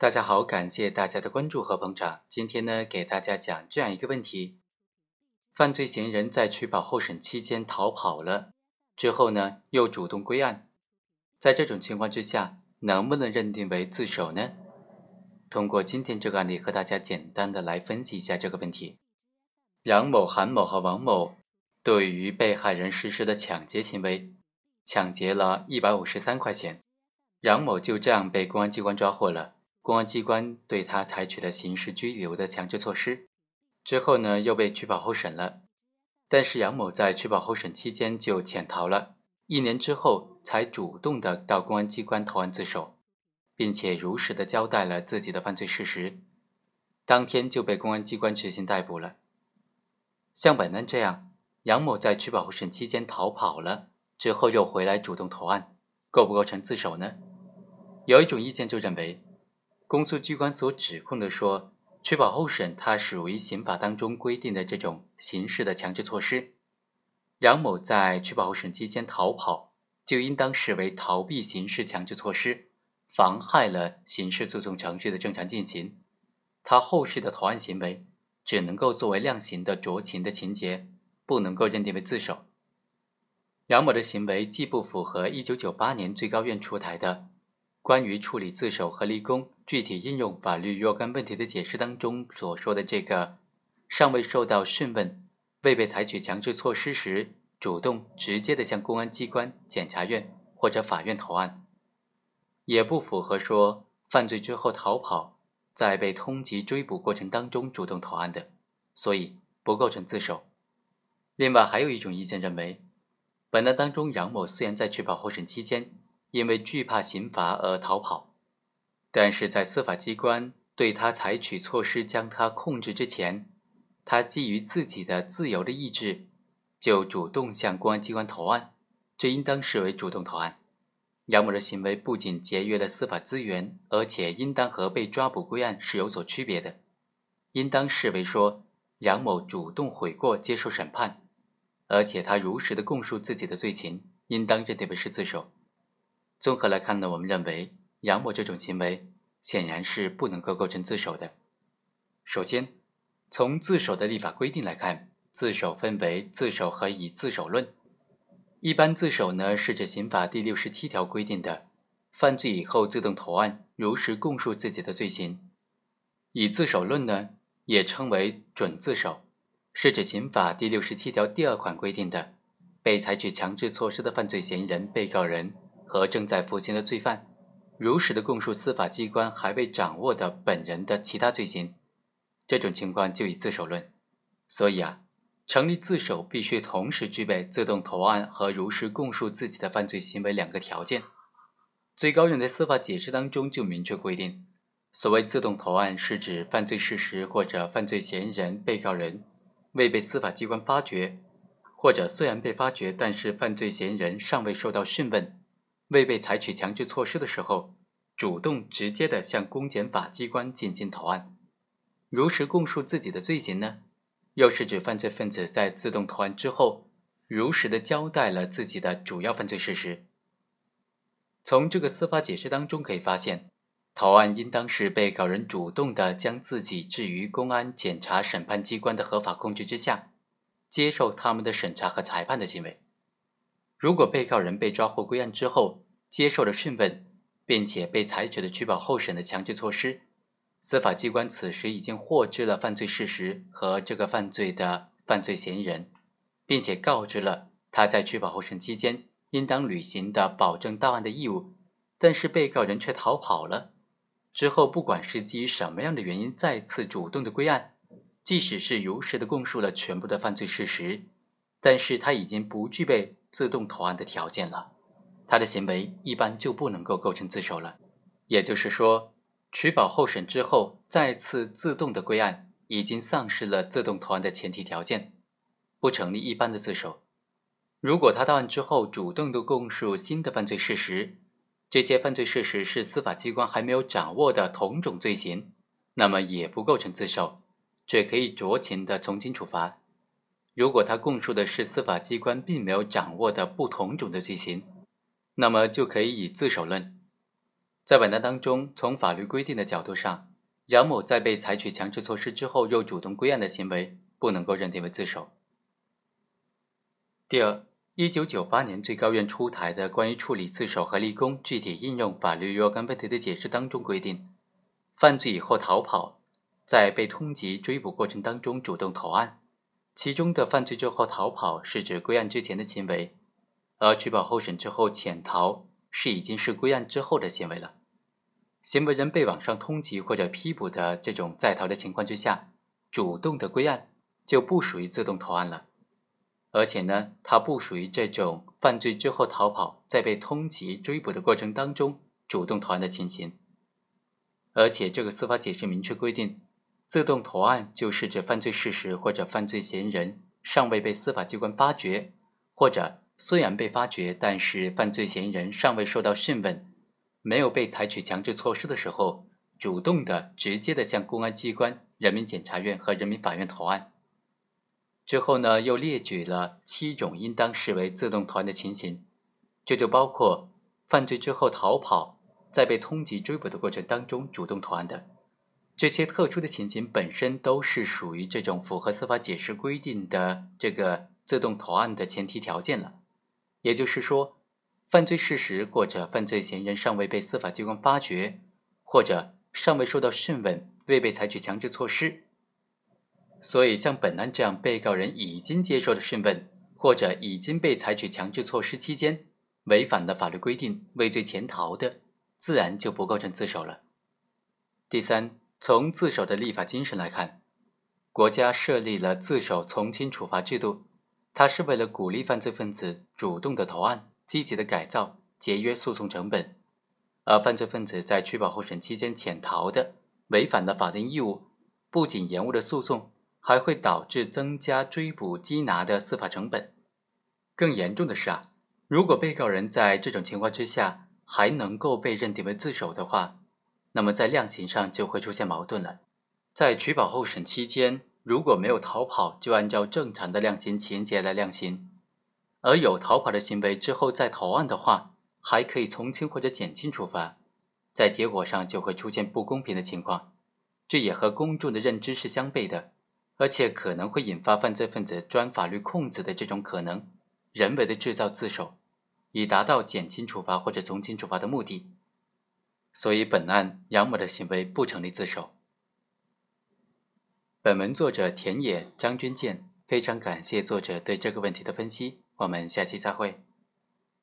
大家好，感谢大家的关注和捧场。今天呢，给大家讲这样一个问题：犯罪嫌疑人在取保候审期间逃跑了，之后呢又主动归案，在这种情况之下，能不能认定为自首呢？通过今天这个案例，和大家简单的来分析一下这个问题。杨某、韩某和王某对于被害人实施的抢劫行为，抢劫了一百五十三块钱，杨某就这样被公安机关抓获了。公安机关对他采取了刑事拘留的强制措施，之后呢又被取保候审了。但是杨某在取保候审期间就潜逃了，一年之后才主动的到公安机关投案自首，并且如实的交代了自己的犯罪事实，当天就被公安机关执行逮捕了。像本案这样，杨某在取保候审期间逃跑了，之后又回来主动投案，构不构成自首呢？有一种意见就认为。公诉机关所指控的说，取保候审它属于刑法当中规定的这种刑事的强制措施。杨某在取保候审期间逃跑，就应当视为逃避刑事强制措施，妨害了刑事诉讼程序的正常进行。他后续的投案行为只能够作为量刑的酌情的情节，不能够认定为自首。杨某的行为既不符合一九九八年最高院出台的。关于处理自首和立功具体应用法律若干问题的解释当中所说的这个，尚未受到讯问，未被采取强制措施时，主动直接的向公安机关、检察院或者法院投案，也不符合说犯罪之后逃跑，在被通缉追捕过程当中主动投案的，所以不构成自首。另外还有一种意见认为，本案当中杨某虽然在取保候审期间。因为惧怕刑罚而逃跑，但是在司法机关对他采取措施将他控制之前，他基于自己的自由的意志，就主动向公安机关投案，这应当视为主动投案。杨某的行为不仅节约了司法资源，而且应当和被抓捕归案是有所区别的，应当视为说杨某主动悔过接受审判，而且他如实的供述自己的罪行，应当认定为是自首。综合来看呢，我们认为杨某这种行为显然是不能够构成自首的。首先，从自首的立法规定来看，自首分为自首和以自首论。一般自首呢，是指刑法第六十七条规定的，犯罪以后自动投案，如实供述自己的罪行。以自首论呢，也称为准自首，是指刑法第六十七条第二款规定的，被采取强制措施的犯罪嫌疑人、被告人。和正在服刑的罪犯，如实的供述司法机关还未掌握的本人的其他罪行，这种情况就以自首论。所以啊，成立自首必须同时具备自动投案和如实供述自己的犯罪行为两个条件。最高院在司法解释当中就明确规定，所谓自动投案是指犯罪事实或者犯罪嫌疑人、被告人未被司法机关发觉，或者虽然被发觉，但是犯罪嫌疑人尚未受到讯问。未被采取强制措施的时候，主动直接的向公检法机关进行投案，如实供述自己的罪行呢？又是指犯罪分子在自动投案之后，如实的交代了自己的主要犯罪事实。从这个司法解释当中可以发现，投案应当是被告人主动的将自己置于公安、检察、审判机关的合法控制之下，接受他们的审查和裁判的行为。如果被告人被抓获归案之后，接受了讯问，并且被采取了取保候审的强制措施，司法机关此时已经获知了犯罪事实和这个犯罪的犯罪嫌疑人，并且告知了他在取保候审期间应当履行的保证到案的义务，但是被告人却逃跑了。之后，不管是基于什么样的原因再次主动的归案，即使是如实的供述了全部的犯罪事实，但是他已经不具备。自动投案的条件了，他的行为一般就不能够构成自首了。也就是说，取保候审之后再次自动的归案，已经丧失了自动投案的前提条件，不成立一般的自首。如果他到案之后主动的供述新的犯罪事实，这些犯罪事实是司法机关还没有掌握的同种罪行，那么也不构成自首，只可以酌情的从轻处罚。如果他供述的是司法机关并没有掌握的不同种的罪行，那么就可以以自首论。在本案当中，从法律规定的角度上，杨某在被采取强制措施之后又主动归案的行为，不能够认定为自首。第二，一九九八年最高院出台的关于处理自首和立功具体应用法律若干问题的解释当中规定，犯罪以后逃跑，在被通缉追捕过程当中主动投案，其中的犯罪之后逃跑是指归案之前的行为，而取保候审之后潜逃是已经是归案之后的行为了。行为人被网上通缉或者批捕的这种在逃的情况之下，主动的归案就不属于自动投案了，而且呢，它不属于这种犯罪之后逃跑，在被通缉追捕的过程当中主动投案的情形。而且这个司法解释明确规定，自动投案就是指犯罪事实或者犯罪嫌疑人尚未被司法机关发觉，或者虽然被发觉，但是犯罪嫌疑人尚未受到讯问。没有被采取强制措施的时候，主动的、直接的向公安机关、人民检察院和人民法院投案。之后呢，又列举了七种应当视为自动投案的情形，这就包括犯罪之后逃跑，在被通缉追捕的过程当中主动投案的这些特殊的情形，本身都是属于这种符合司法解释规定的这个自动投案的前提条件了。也就是说。犯罪事实或者犯罪嫌疑人尚未被司法机关发觉，或者尚未受到讯问，未被采取强制措施。所以，像本案这样被告人已经接受了讯问，或者已经被采取强制措施期间，违反了法律规定、畏罪潜逃的，自然就不构成自首了。第三，从自首的立法精神来看，国家设立了自首从轻处罚制度，它是为了鼓励犯罪分子主动的投案。积极的改造，节约诉讼成本，而犯罪分子在取保候审期间潜逃的，违反了法定义务，不仅延误了诉讼，还会导致增加追捕缉拿的司法成本。更严重的是啊，如果被告人在这种情况之下还能够被认定为自首的话，那么在量刑上就会出现矛盾了。在取保候审期间，如果没有逃跑，就按照正常的量刑情节来量刑。而有逃跑的行为之后再投案的话，还可以从轻或者减轻处罚，在结果上就会出现不公平的情况，这也和公众的认知是相悖的，而且可能会引发犯罪分子钻法律空子的这种可能，人为的制造自首，以达到减轻处罚或者从轻处罚的目的。所以本案杨某的行为不成立自首。本文作者田野张军健，非常感谢作者对这个问题的分析。我们下期再会。